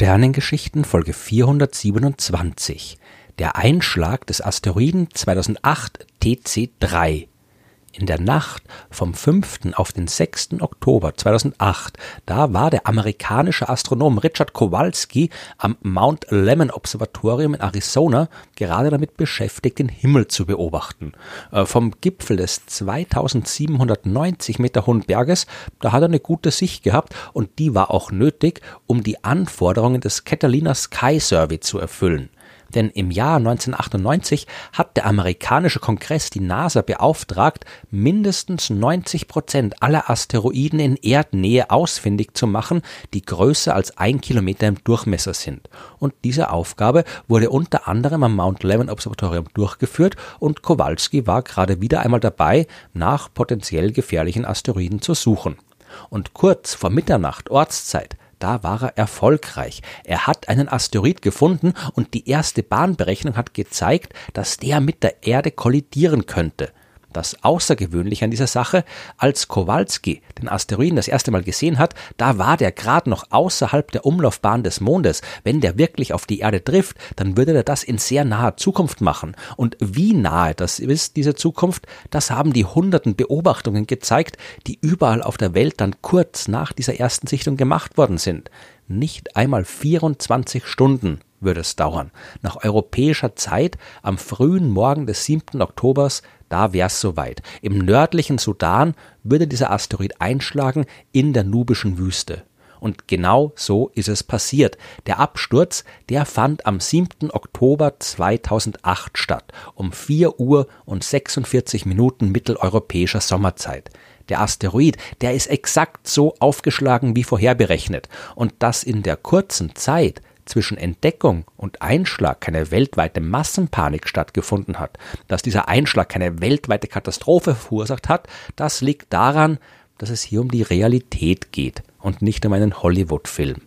Sternengeschichten Folge 427. Der Einschlag des Asteroiden 2008 TC3 in der Nacht vom 5. auf den 6. Oktober 2008, da war der amerikanische Astronom Richard Kowalski am Mount Lemmon Observatorium in Arizona gerade damit beschäftigt, den Himmel zu beobachten. Äh, vom Gipfel des 2790 Meter hohen Berges, da hat er eine gute Sicht gehabt und die war auch nötig, um die Anforderungen des Catalina Sky Survey zu erfüllen denn im Jahr 1998 hat der amerikanische Kongress die NASA beauftragt, mindestens 90 Prozent aller Asteroiden in Erdnähe ausfindig zu machen, die größer als ein Kilometer im Durchmesser sind. Und diese Aufgabe wurde unter anderem am Mount Lemmon Observatorium durchgeführt und Kowalski war gerade wieder einmal dabei, nach potenziell gefährlichen Asteroiden zu suchen. Und kurz vor Mitternacht Ortszeit da war er erfolgreich. Er hat einen Asteroid gefunden und die erste Bahnberechnung hat gezeigt, dass der mit der Erde kollidieren könnte. Das Außergewöhnliche an dieser Sache, als Kowalski den Asteroiden das erste Mal gesehen hat, da war der gerade noch außerhalb der Umlaufbahn des Mondes. Wenn der wirklich auf die Erde trifft, dann würde er das in sehr naher Zukunft machen. Und wie nahe das ist, diese Zukunft, das haben die hunderten Beobachtungen gezeigt, die überall auf der Welt dann kurz nach dieser ersten Sichtung gemacht worden sind. Nicht einmal 24 Stunden würde es dauern. Nach europäischer Zeit am frühen Morgen des 7. Oktobers da wär's soweit. Im nördlichen Sudan würde dieser Asteroid einschlagen in der nubischen Wüste. Und genau so ist es passiert. Der Absturz, der fand am 7. Oktober 2008 statt, um 4 Uhr und 46 Minuten mitteleuropäischer Sommerzeit. Der Asteroid, der ist exakt so aufgeschlagen wie vorherberechnet. Und das in der kurzen Zeit, zwischen Entdeckung und Einschlag keine weltweite Massenpanik stattgefunden hat, dass dieser Einschlag keine weltweite Katastrophe verursacht hat, das liegt daran, dass es hier um die Realität geht und nicht um einen Hollywood-Film.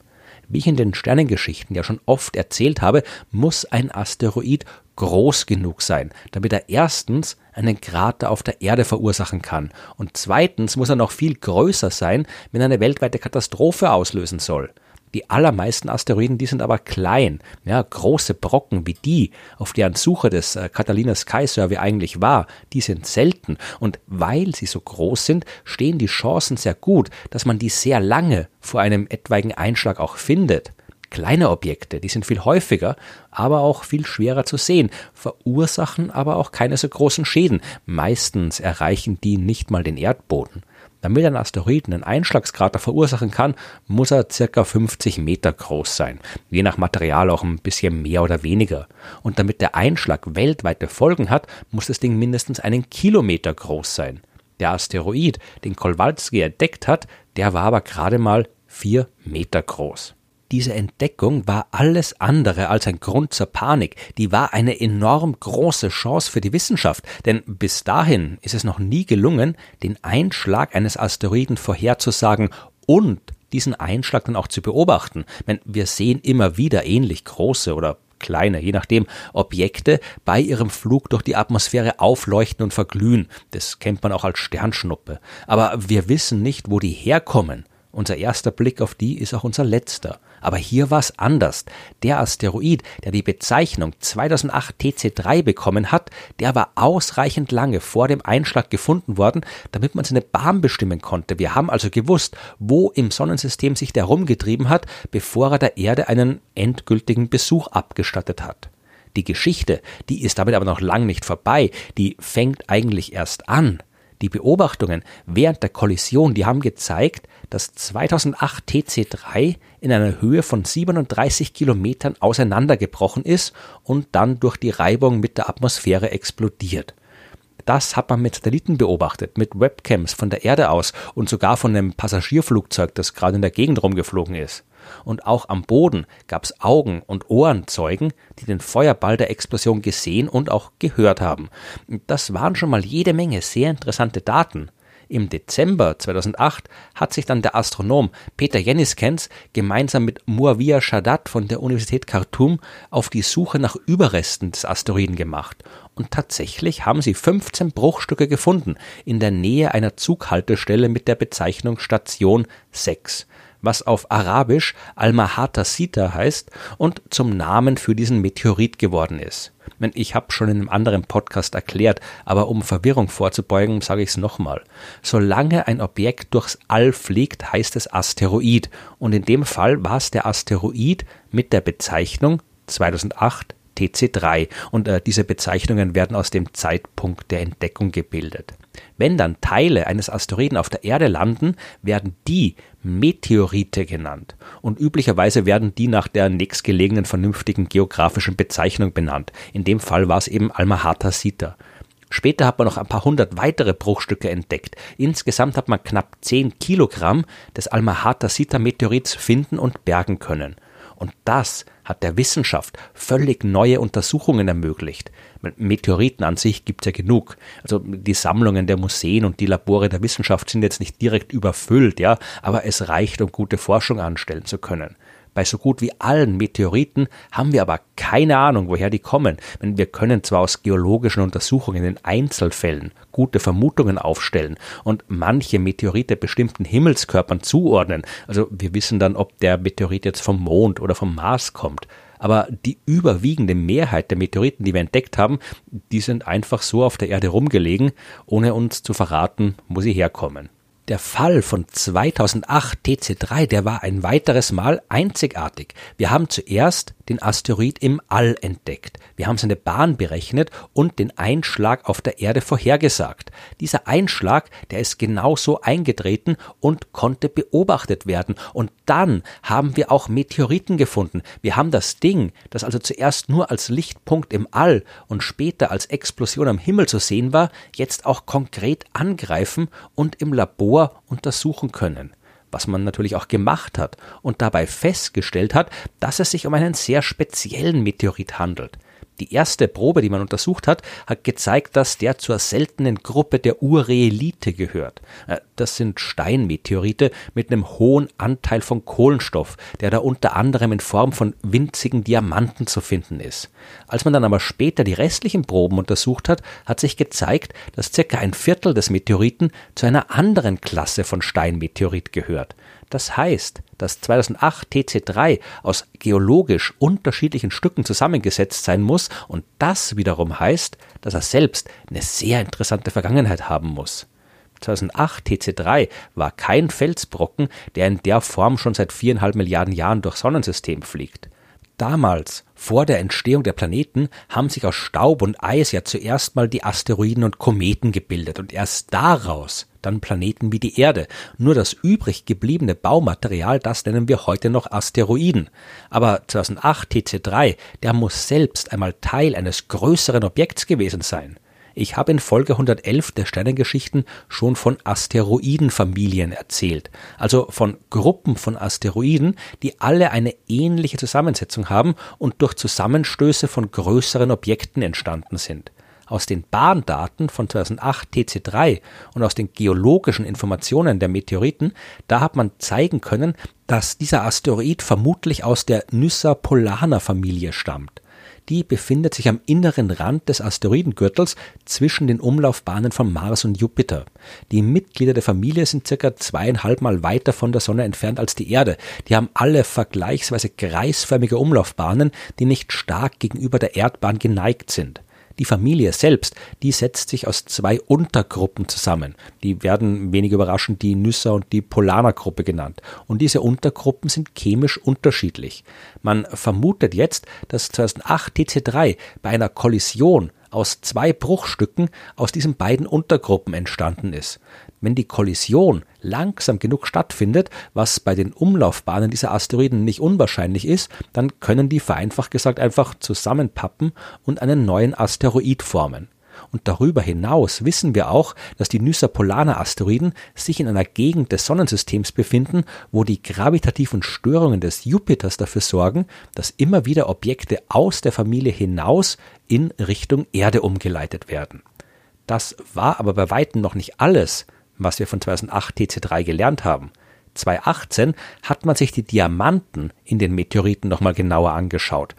Wie ich in den Sternengeschichten ja schon oft erzählt habe, muss ein Asteroid groß genug sein, damit er erstens einen Krater auf der Erde verursachen kann und zweitens muss er noch viel größer sein, wenn er eine weltweite Katastrophe auslösen soll. Die allermeisten Asteroiden, die sind aber klein. Ja, große Brocken wie die, auf deren Suche des äh, Catalina Sky Survey eigentlich war, die sind selten. Und weil sie so groß sind, stehen die Chancen sehr gut, dass man die sehr lange vor einem etwaigen Einschlag auch findet. Kleine Objekte, die sind viel häufiger, aber auch viel schwerer zu sehen, verursachen aber auch keine so großen Schäden. Meistens erreichen die nicht mal den Erdboden. Damit ein Asteroid einen Einschlagskrater verursachen kann, muss er circa 50 Meter groß sein. Je nach Material auch ein bisschen mehr oder weniger. Und damit der Einschlag weltweite Folgen hat, muss das Ding mindestens einen Kilometer groß sein. Der Asteroid, den Kowalski entdeckt hat, der war aber gerade mal vier Meter groß. Diese Entdeckung war alles andere als ein Grund zur Panik, die war eine enorm große Chance für die Wissenschaft, denn bis dahin ist es noch nie gelungen, den Einschlag eines Asteroiden vorherzusagen und diesen Einschlag dann auch zu beobachten. Wir sehen immer wieder ähnlich große oder kleine, je nachdem, Objekte bei ihrem Flug durch die Atmosphäre aufleuchten und verglühen. Das kennt man auch als Sternschnuppe. Aber wir wissen nicht, wo die herkommen. Unser erster Blick auf die ist auch unser letzter. Aber hier war es anders. Der Asteroid, der die Bezeichnung 2008 TC3 bekommen hat, der war ausreichend lange vor dem Einschlag gefunden worden, damit man seine Bahn bestimmen konnte. Wir haben also gewusst, wo im Sonnensystem sich der rumgetrieben hat, bevor er der Erde einen endgültigen Besuch abgestattet hat. Die Geschichte, die ist damit aber noch lang nicht vorbei, die fängt eigentlich erst an. Die Beobachtungen während der Kollision, die haben gezeigt, dass 2008 TC3 in einer Höhe von 37 Kilometern auseinandergebrochen ist und dann durch die Reibung mit der Atmosphäre explodiert. Das hat man mit Satelliten beobachtet, mit Webcams von der Erde aus und sogar von einem Passagierflugzeug, das gerade in der Gegend rumgeflogen ist. Und auch am Boden gab es Augen- und Ohrenzeugen, die den Feuerball der Explosion gesehen und auch gehört haben. Das waren schon mal jede Menge sehr interessante Daten. Im Dezember 2008 hat sich dann der Astronom Peter Jenniskens gemeinsam mit Muawiyah Shadat von der Universität Khartoum auf die Suche nach Überresten des Asteroiden gemacht. Und tatsächlich haben sie 15 Bruchstücke gefunden in der Nähe einer Zughaltestelle mit der Bezeichnung Station 6. was auf Arabisch Almahata Sita heißt und zum Namen für diesen Meteorit geworden ist. Ich habe schon in einem anderen Podcast erklärt, aber um Verwirrung vorzubeugen, sage ich es nochmal. Solange ein Objekt durchs All fliegt, heißt es Asteroid. Und in dem Fall war es der Asteroid mit der Bezeichnung 2008 TC3 und äh, diese Bezeichnungen werden aus dem Zeitpunkt der Entdeckung gebildet. Wenn dann Teile eines Asteroiden auf der Erde landen, werden die Meteorite genannt und üblicherweise werden die nach der nächstgelegenen vernünftigen geografischen Bezeichnung benannt. In dem Fall war es eben Almahata Sita. Später hat man noch ein paar hundert weitere Bruchstücke entdeckt. Insgesamt hat man knapp 10 Kilogramm des Almahata Sita Meteorits finden und bergen können. Und das hat der Wissenschaft völlig neue Untersuchungen ermöglicht. Meteoriten an sich gibt es ja genug. Also die Sammlungen der Museen und die Labore der Wissenschaft sind jetzt nicht direkt überfüllt, ja, aber es reicht, um gute Forschung anstellen zu können. Bei so gut wie allen Meteoriten haben wir aber keine Ahnung, woher die kommen. Wir können zwar aus geologischen Untersuchungen in Einzelfällen gute Vermutungen aufstellen und manche Meteorite bestimmten Himmelskörpern zuordnen. Also wir wissen dann, ob der Meteorit jetzt vom Mond oder vom Mars kommt. Aber die überwiegende Mehrheit der Meteoriten, die wir entdeckt haben, die sind einfach so auf der Erde rumgelegen, ohne uns zu verraten, wo sie herkommen. Der Fall von 2008 TC3, der war ein weiteres Mal einzigartig. Wir haben zuerst den Asteroid im All entdeckt. Wir haben seine Bahn berechnet und den Einschlag auf der Erde vorhergesagt. Dieser Einschlag, der ist genauso eingetreten und konnte beobachtet werden. Und dann haben wir auch Meteoriten gefunden. Wir haben das Ding, das also zuerst nur als Lichtpunkt im All und später als Explosion am Himmel zu sehen war, jetzt auch konkret angreifen und im Labor untersuchen können was man natürlich auch gemacht hat und dabei festgestellt hat, dass es sich um einen sehr speziellen Meteorit handelt. Die erste Probe, die man untersucht hat, hat gezeigt, dass der zur seltenen Gruppe der Urreelite gehört. Äh, das sind Steinmeteorite mit einem hohen Anteil von Kohlenstoff, der da unter anderem in Form von winzigen Diamanten zu finden ist. Als man dann aber später die restlichen Proben untersucht hat, hat sich gezeigt, dass circa ein Viertel des Meteoriten zu einer anderen Klasse von Steinmeteorit gehört. Das heißt, dass 2008 TC3 aus geologisch unterschiedlichen Stücken zusammengesetzt sein muss und das wiederum heißt, dass er selbst eine sehr interessante Vergangenheit haben muss. 2008 TC3 war kein Felsbrocken, der in der Form schon seit viereinhalb Milliarden Jahren durchs Sonnensystem fliegt. Damals, vor der Entstehung der Planeten, haben sich aus Staub und Eis ja zuerst mal die Asteroiden und Kometen gebildet und erst daraus dann Planeten wie die Erde. Nur das übrig gebliebene Baumaterial, das nennen wir heute noch Asteroiden. Aber 2008 TC3, der muss selbst einmal Teil eines größeren Objekts gewesen sein. Ich habe in Folge 111 der Sternengeschichten schon von Asteroidenfamilien erzählt, also von Gruppen von Asteroiden, die alle eine ähnliche Zusammensetzung haben und durch Zusammenstöße von größeren Objekten entstanden sind. Aus den Bahndaten von 2008 TC3 und aus den geologischen Informationen der Meteoriten, da hat man zeigen können, dass dieser Asteroid vermutlich aus der Nyssa Polana Familie stammt. Die befindet sich am inneren Rand des Asteroidengürtels zwischen den Umlaufbahnen von Mars und Jupiter. Die Mitglieder der Familie sind circa zweieinhalb Mal weiter von der Sonne entfernt als die Erde. Die haben alle vergleichsweise kreisförmige Umlaufbahnen, die nicht stark gegenüber der Erdbahn geneigt sind. Die Familie selbst, die setzt sich aus zwei Untergruppen zusammen. Die werden wenig überraschend die Nüsser und die Polana-Gruppe genannt. Und diese Untergruppen sind chemisch unterschiedlich. Man vermutet jetzt, dass 2008 TC3 bei einer Kollision aus zwei Bruchstücken aus diesen beiden Untergruppen entstanden ist. Wenn die Kollision langsam genug stattfindet, was bei den Umlaufbahnen dieser Asteroiden nicht unwahrscheinlich ist, dann können die vereinfacht gesagt einfach zusammenpappen und einen neuen Asteroid formen. Und darüber hinaus wissen wir auch, dass die Nyssa Polana Asteroiden sich in einer Gegend des Sonnensystems befinden, wo die gravitativen Störungen des Jupiters dafür sorgen, dass immer wieder Objekte aus der Familie hinaus in Richtung Erde umgeleitet werden. Das war aber bei weitem noch nicht alles, was wir von 2008 TC3 gelernt haben. 2018 hat man sich die Diamanten in den Meteoriten nochmal genauer angeschaut.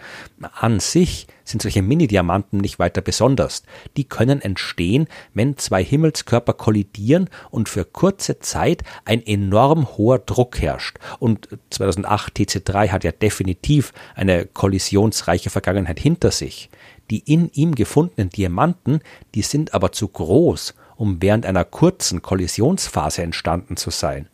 An sich sind solche Mini-Diamanten nicht weiter besonders. Die können entstehen, wenn zwei Himmelskörper kollidieren und für kurze Zeit ein enorm hoher Druck herrscht. Und 2008 TC3 hat ja definitiv eine kollisionsreiche Vergangenheit hinter sich. Die in ihm gefundenen Diamanten, die sind aber zu groß, um während einer kurzen Kollisionsphase entstanden zu sein.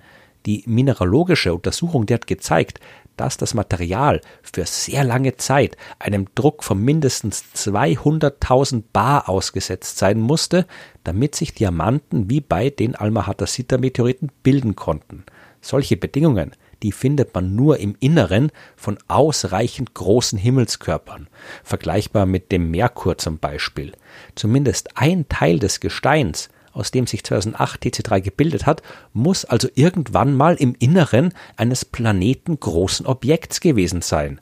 Die mineralogische Untersuchung, die hat gezeigt, dass das Material für sehr lange Zeit einem Druck von mindestens 200.000 Bar ausgesetzt sein musste, damit sich Diamanten wie bei den Alma-Hatasita-Meteoriten bilden konnten. Solche Bedingungen, die findet man nur im Inneren von ausreichend großen Himmelskörpern, vergleichbar mit dem Merkur zum Beispiel. Zumindest ein Teil des Gesteins aus dem sich 2008 TC3 gebildet hat, muss also irgendwann mal im Inneren eines planetengroßen Objekts gewesen sein.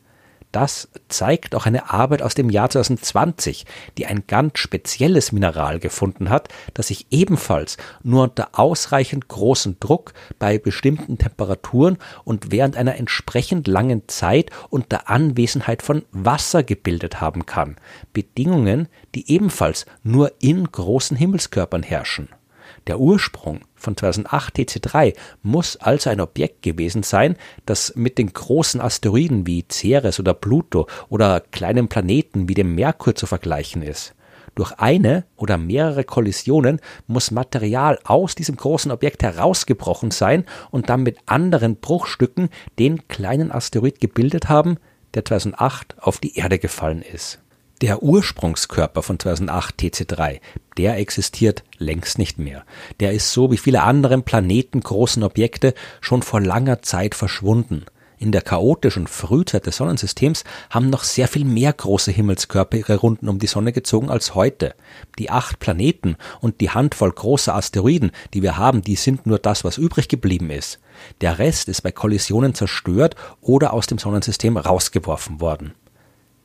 Das zeigt auch eine Arbeit aus dem Jahr 2020, die ein ganz spezielles Mineral gefunden hat, das sich ebenfalls nur unter ausreichend großem Druck bei bestimmten Temperaturen und während einer entsprechend langen Zeit unter Anwesenheit von Wasser gebildet haben kann. Bedingungen, die ebenfalls nur in großen Himmelskörpern herrschen. Der Ursprung von 2008 TC3 muss also ein Objekt gewesen sein, das mit den großen Asteroiden wie Ceres oder Pluto oder kleinen Planeten wie dem Merkur zu vergleichen ist. Durch eine oder mehrere Kollisionen muss Material aus diesem großen Objekt herausgebrochen sein und dann mit anderen Bruchstücken den kleinen Asteroid gebildet haben, der 2008 auf die Erde gefallen ist. Der Ursprungskörper von 2008 TC3, der existiert längst nicht mehr. Der ist so wie viele andere planetengroßen Objekte schon vor langer Zeit verschwunden. In der chaotischen Frühzeit des Sonnensystems haben noch sehr viel mehr große Himmelskörper ihre Runden um die Sonne gezogen als heute. Die acht Planeten und die Handvoll großer Asteroiden, die wir haben, die sind nur das, was übrig geblieben ist. Der Rest ist bei Kollisionen zerstört oder aus dem Sonnensystem rausgeworfen worden.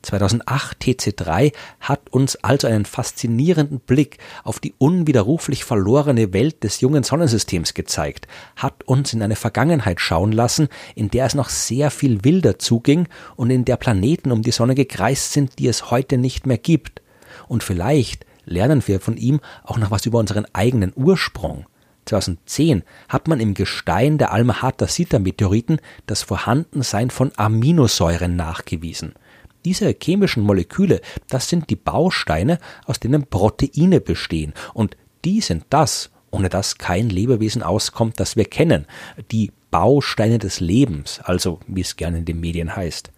2008 TC3 hat uns also einen faszinierenden Blick auf die unwiderruflich verlorene Welt des jungen Sonnensystems gezeigt, hat uns in eine Vergangenheit schauen lassen, in der es noch sehr viel wilder zuging und in der Planeten um die Sonne gekreist sind, die es heute nicht mehr gibt. Und vielleicht lernen wir von ihm auch noch was über unseren eigenen Ursprung. 2010 hat man im Gestein der Alma-Hatasita-Meteoriten das Vorhandensein von Aminosäuren nachgewiesen. Diese chemischen Moleküle, das sind die Bausteine, aus denen Proteine bestehen. Und die sind das, ohne das kein Lebewesen auskommt, das wir kennen. Die Bausteine des Lebens, also wie es gerne in den Medien heißt.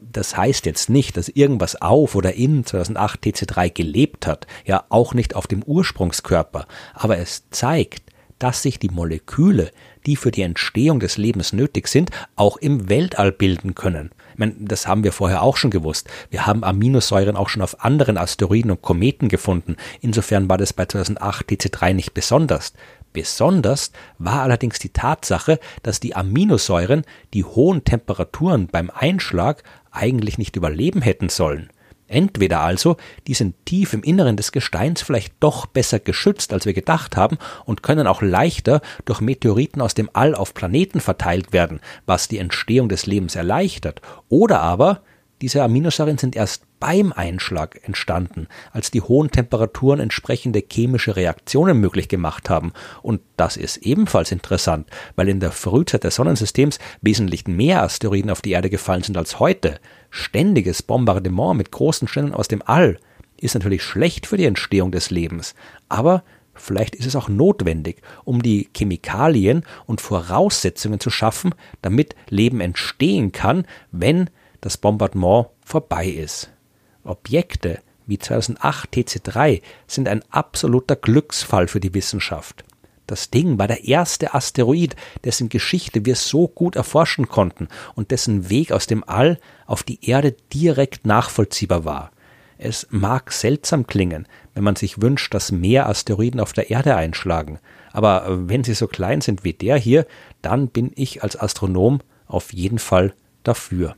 Das heißt jetzt nicht, dass irgendwas auf oder in 2008 TC3 gelebt hat, ja auch nicht auf dem Ursprungskörper, aber es zeigt, dass sich die Moleküle, die für die Entstehung des Lebens nötig sind, auch im Weltall bilden können. Ich meine, das haben wir vorher auch schon gewusst. Wir haben Aminosäuren auch schon auf anderen Asteroiden und Kometen gefunden. Insofern war das bei 2008 DC3 nicht besonders. Besonders war allerdings die Tatsache, dass die Aminosäuren die hohen Temperaturen beim Einschlag eigentlich nicht überleben hätten sollen. Entweder also, die sind tief im Inneren des Gesteins vielleicht doch besser geschützt, als wir gedacht haben und können auch leichter durch Meteoriten aus dem All auf Planeten verteilt werden, was die Entstehung des Lebens erleichtert. Oder aber, diese Aminosäuren sind erst beim Einschlag entstanden, als die hohen Temperaturen entsprechende chemische Reaktionen möglich gemacht haben. Und das ist ebenfalls interessant, weil in der Frühzeit des Sonnensystems wesentlich mehr Asteroiden auf die Erde gefallen sind als heute. Ständiges Bombardement mit großen Sternen aus dem All ist natürlich schlecht für die Entstehung des Lebens, aber Vielleicht ist es auch notwendig, um die Chemikalien und Voraussetzungen zu schaffen, damit Leben entstehen kann, wenn das Bombardement vorbei ist. Objekte wie 2008 TC3 sind ein absoluter Glücksfall für die Wissenschaft. Das Ding war der erste Asteroid, dessen Geschichte wir so gut erforschen konnten und dessen Weg aus dem All auf die Erde direkt nachvollziehbar war. Es mag seltsam klingen, wenn man sich wünscht, dass mehr Asteroiden auf der Erde einschlagen, aber wenn sie so klein sind wie der hier, dann bin ich als Astronom auf jeden Fall dafür.